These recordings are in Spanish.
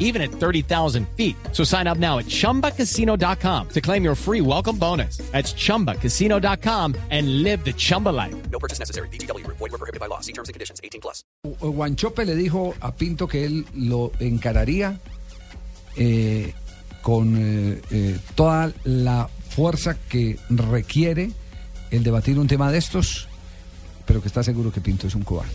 even at 30,000 feet. So sign up now at chumbacasino.com to claim your free welcome bonus. That's chumbacasino.com and live the Chumba life. No purchase necessary. BGW. Void were prohibited by law. See terms and conditions. 18 plus. Guanchope le dijo a Pinto que él lo encararía eh, con eh, eh, toda la fuerza que requiere el debatir un tema de estos, pero que está seguro que Pinto es un cobarde.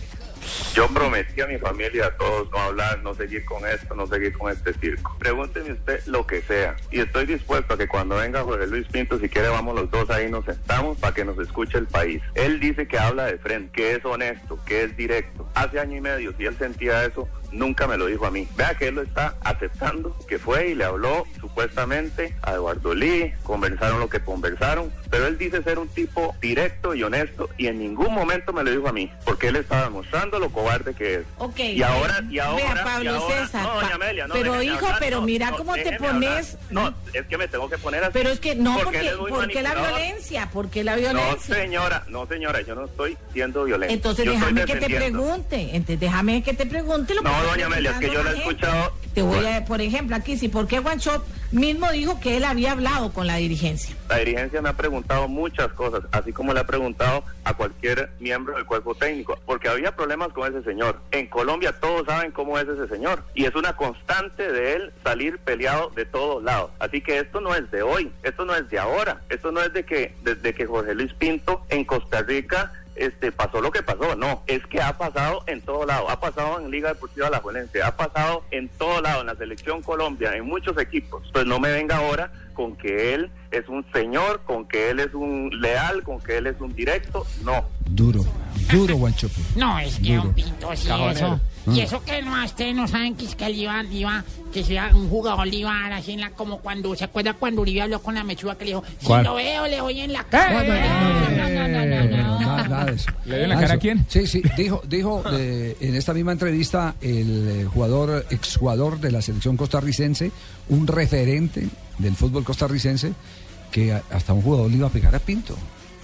Yo prometí a mi familia, a todos, no hablar, no seguir con esto, no seguir con este circo. Pregúnteme usted lo que sea. Y estoy dispuesto a que cuando venga Jorge Luis Pinto, si quiere, vamos los dos ahí, nos sentamos para que nos escuche el país. Él dice que habla de frente, que es honesto, que es directo. Hace año y medio, si él sentía eso, nunca me lo dijo a mí. Vea que él lo está aceptando, que fue y le habló supuestamente a Eduardo Lee, conversaron lo que conversaron, pero él dice ser un tipo directo y honesto y en ningún momento me lo dijo a mí, porque él estaba demostrando lo cobarde que es. Ok. Y ahora, y ahora, Vea, y Pablo ahora- César. no, doña Amelia, no, pero hijo, hablar, pero no, mira no, cómo te pones. hablar. No, es que me tengo que poner así. Pero es que no, porque, él es muy ¿por qué la violencia? ¿Por qué la No, violencia? señora, no, señora, yo no estoy siendo violento. Entonces Yo déjame que te pregunte. Entonces déjame que te pregunte lo que No, doña Amelia, es que yo la he escuchado. Te voy a, por ejemplo, aquí sí, ¿por qué Guanchop mismo dijo que él había hablado con la dirigencia? La dirigencia me ha preguntado muchas cosas, así como le ha preguntado a cualquier miembro del cuerpo técnico, porque había problemas con ese señor. En Colombia todos saben cómo es ese señor y es una constante de él salir peleado de todos lados. Así que esto no es de hoy, esto no es de ahora, esto no es de que desde que Jorge Luis Pinto en Costa Rica este pasó lo que pasó, no, es que ha pasado en todo lado, ha pasado en Liga Deportiva La Juelense, ha pasado en todo lado, en la selección Colombia, en muchos equipos. Pues no me venga ahora con que él es un señor, con que él es un leal, con que él es un directo, no. Duro, duro Guanchope. No, es que un pinto sí, eso. Y eso que no, ustedes no saben que es que él iba, iba, que sea un jugador le iba a dar así en la, como cuando, ¿se acuerda cuando Uribe habló con la mechuga que le dijo, si lo veo, le doy en la cara? nada de eso. ¿Le dio la ah, cara a quién? Sí, sí, dijo, dijo eh, en esta misma entrevista el eh, jugador, exjugador de la selección costarricense, un referente del fútbol costarricense, que hasta un jugador le iba a pegar a Pinto.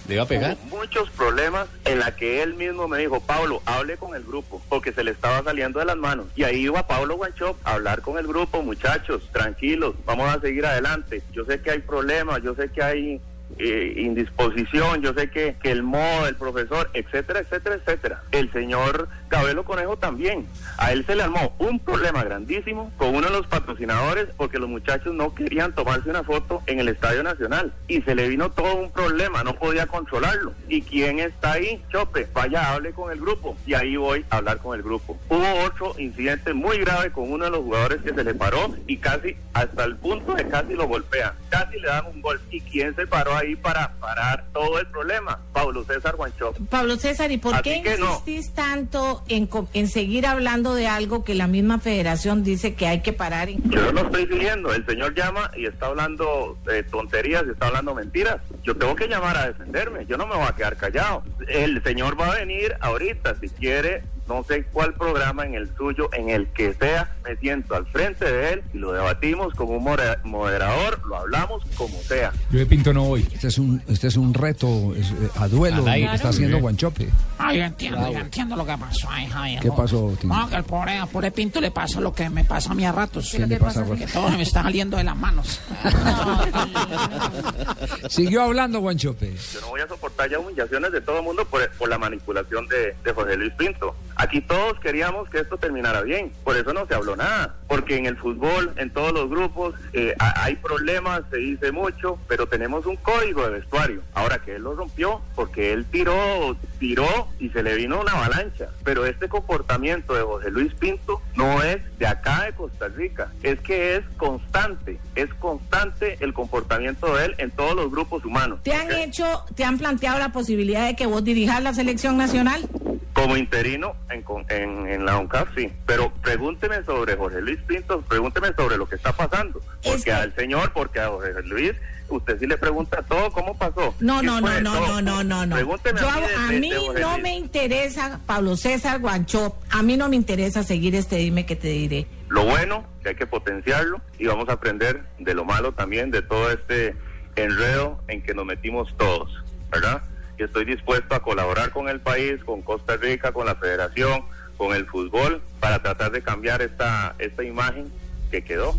¿Le iba a pegar? Hubo muchos problemas en la que él mismo me dijo, Pablo, hable con el grupo, porque se le estaba saliendo de las manos. Y ahí iba Pablo Guanchop a hablar con el grupo, muchachos, tranquilos, vamos a seguir adelante. Yo sé que hay problemas, yo sé que hay eh, indisposición, yo sé que, que el modo del profesor, etcétera, etcétera, etcétera. El señor Cabelo Conejo también. A él se le armó un problema grandísimo con uno de los patrocinadores porque los muchachos no querían tomarse una foto en el Estadio Nacional y se le vino todo un problema, no podía controlarlo. ¿Y quién está ahí? Chope, vaya, hable con el grupo. Y ahí voy a hablar con el grupo. Hubo otro incidente muy grave con uno de los jugadores que se le paró y casi hasta el punto de casi lo golpea. Casi le dan un gol. ¿Y quién se paró ahí para parar todo el problema? Pablo César Guanchop. Pablo César, ¿y por Así qué no. insistís tanto en, en seguir hablando de algo que la misma federación dice que hay que parar? Yo no lo estoy siguiendo. El señor llama y está hablando de tonterías, y está hablando mentiras. Yo tengo que llamar a defenderme. Yo no me voy a quedar callado. El señor va a venir ahorita, si quiere, no sé cuál programa, en el suyo, en el que sea, me siento al frente de él y lo debatimos como un moderador, lo hablamos como sea. Yo de Pinto no voy. Este es un, este es un reto es, eh, a duelo lo que está haciendo Guanchope. Ay, yo entiendo, yo entiendo lo que pasó ahí, Javier. ¿Qué pasó, Tino? No, que al pobre, al pobre Pinto le pasa lo que me pasa a mí a ratos. ¿Qué le pasa, Que todo me está saliendo de las manos. Siguió hablando Guanchope. Yo no voy a soportar ya humillaciones de todo el mundo por, por la manipulación de, de José Luis Pinto. Aquí todos queríamos que esto terminara bien, por eso no se habló nada, porque en el fútbol, en todos los grupos, eh, ha- hay problemas, se dice mucho, pero tenemos un código de vestuario. Ahora que él lo rompió, porque él tiró, tiró y se le vino una avalancha. Pero este comportamiento de José Luis Pinto no es de acá de Costa Rica, es que es constante, es constante el comportamiento de él en todos los grupos humanos. ¿Te han hecho, te han planteado la posibilidad de que vos dirijas la selección nacional? Como interino en, en, en la ONCAP, sí. Pero pregúnteme sobre Jorge Luis Pinto, pregúnteme sobre lo que está pasando. Es Porque que- al señor, porque a Jorge Luis, usted sí le pregunta todo, ¿cómo pasó? No, ¿Qué no, no, no, no, no, no, no. Pregúnteme Yo, a mí, a no Luis. me interesa Pablo César Guancho, a mí no me interesa seguir este dime que te diré. Lo bueno, que hay que potenciarlo y vamos a aprender de lo malo también, de todo este enredo en que nos metimos todos, ¿verdad? Y estoy dispuesto a colaborar con el país, con Costa Rica, con la federación, con el fútbol, para tratar de cambiar esta, esta imagen que quedó.